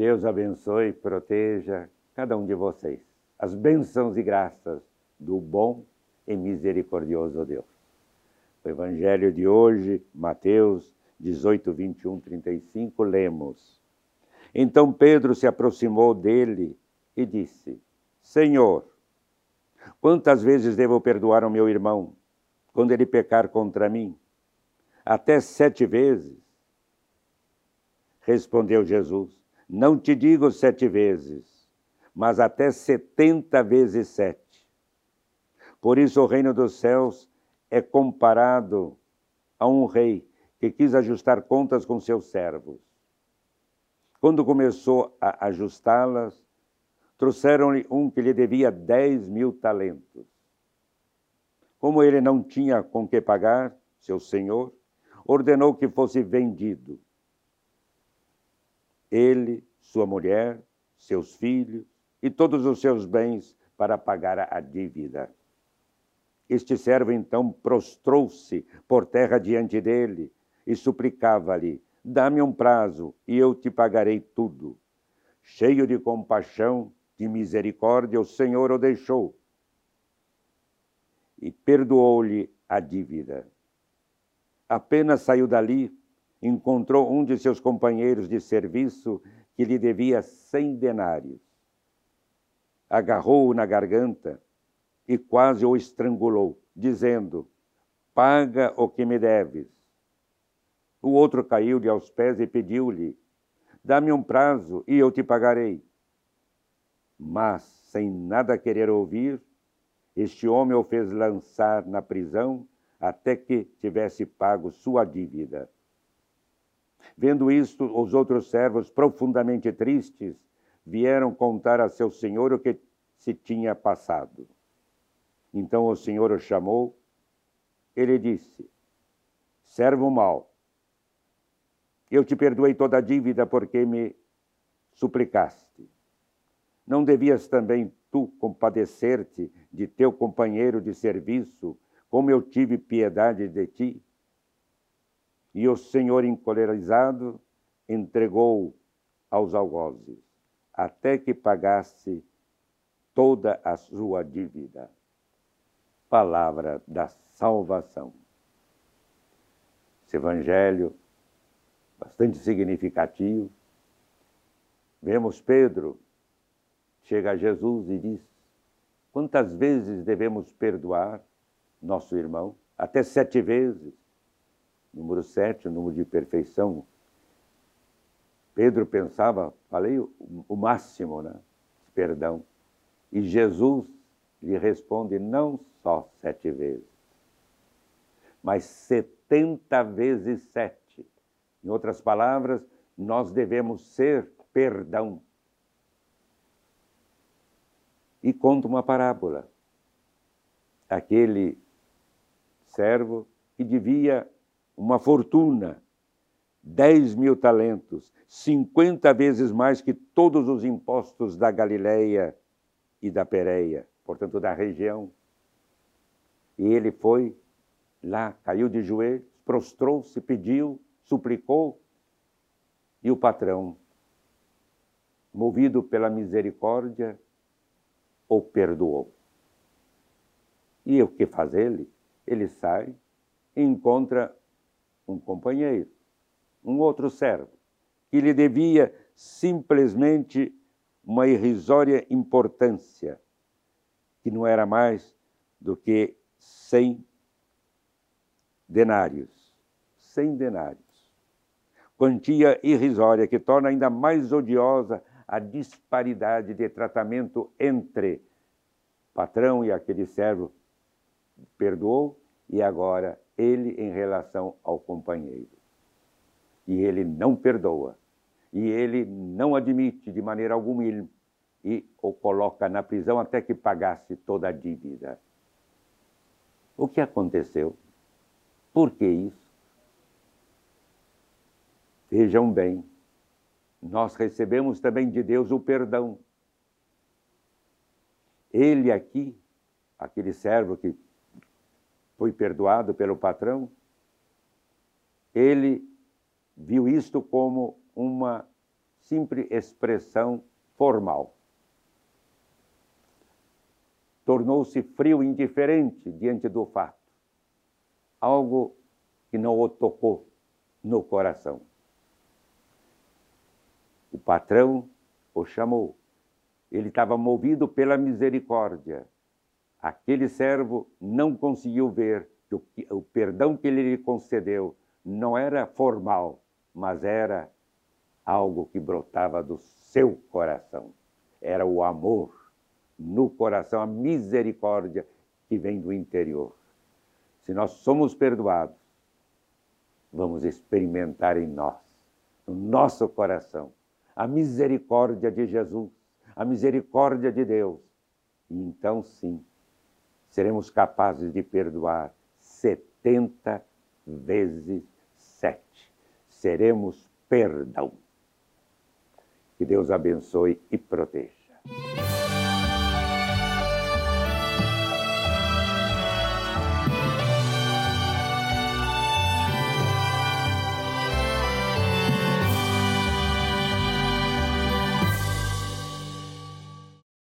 Deus abençoe e proteja cada um de vocês. As bênçãos e graças do bom e misericordioso Deus. O Evangelho de hoje, Mateus 18, 21, 35, lemos. Então Pedro se aproximou dele e disse: Senhor, quantas vezes devo perdoar ao meu irmão quando ele pecar contra mim? Até sete vezes? Respondeu Jesus: Não te digo sete vezes, mas até setenta vezes sete. Por isso o reino dos céus é comparado a um rei que quis ajustar contas com seus servos. Quando começou a ajustá-las, trouxeram-lhe um que lhe devia dez mil talentos. Como ele não tinha com que pagar, seu senhor ordenou que fosse vendido ele, sua mulher, seus filhos e todos os seus bens para pagar a dívida. Este servo então prostrou-se por terra diante dele e suplicava-lhe: Dá-me um prazo e eu te pagarei tudo. Cheio de compaixão, de misericórdia, o Senhor o deixou e perdoou-lhe a dívida. Apenas saiu dali encontrou um de seus companheiros de serviço que lhe devia cem denários. Agarrou-o na garganta e quase o estrangulou, dizendo: Paga o que me deves. O outro caiu-lhe aos pés e pediu-lhe: Dá-me um prazo e eu te pagarei. Mas, sem nada querer ouvir, este homem o fez lançar na prisão até que tivesse pago sua dívida. Vendo isto, os outros servos, profundamente tristes, vieram contar a seu senhor o que se tinha passado. Então o senhor o chamou, ele disse: Servo mau, eu te perdoei toda a dívida porque me suplicaste. Não devias também tu compadecer-te de teu companheiro de serviço, como eu tive piedade de ti? E o Senhor, encolerizado, entregou aos algozes, até que pagasse toda a sua dívida. Palavra da salvação. Esse evangelho, bastante significativo. Vemos Pedro, chega a Jesus e diz: Quantas vezes devemos perdoar nosso irmão? Até sete vezes. Número sete, o número de perfeição. Pedro pensava, falei o, o máximo, né? Perdão. E Jesus lhe responde não só sete vezes, mas setenta vezes sete. Em outras palavras, nós devemos ser perdão. E conta uma parábola. Aquele servo que devia uma fortuna, 10 mil talentos, 50 vezes mais que todos os impostos da Galileia e da Pérea, portanto da região. E ele foi lá, caiu de joelhos, prostrou-se, pediu, suplicou, e o patrão, movido pela misericórdia, o perdoou. E o que faz ele? Ele sai e encontra um companheiro, um outro servo, que lhe devia simplesmente uma irrisória importância, que não era mais do que cem denários. Cem denários. Quantia irrisória que torna ainda mais odiosa a disparidade de tratamento entre patrão e aquele servo perdoou e agora ele em relação ao companheiro. E ele não perdoa. E ele não admite de maneira alguma ele, e o coloca na prisão até que pagasse toda a dívida. O que aconteceu? Por que isso? Vejam bem, nós recebemos também de Deus o perdão. Ele aqui, aquele servo que foi perdoado pelo patrão, ele viu isto como uma simples expressão formal. Tornou-se frio e indiferente diante do fato, algo que não o tocou no coração. O patrão o chamou. Ele estava movido pela misericórdia. Aquele servo não conseguiu ver que o, o perdão que ele lhe concedeu não era formal, mas era algo que brotava do seu coração. Era o amor no coração, a misericórdia que vem do interior. Se nós somos perdoados, vamos experimentar em nós, no nosso coração, a misericórdia de Jesus, a misericórdia de Deus. E então sim, seremos capazes de perdoar 70 vezes sete. Seremos perdão. Que Deus abençoe e proteja.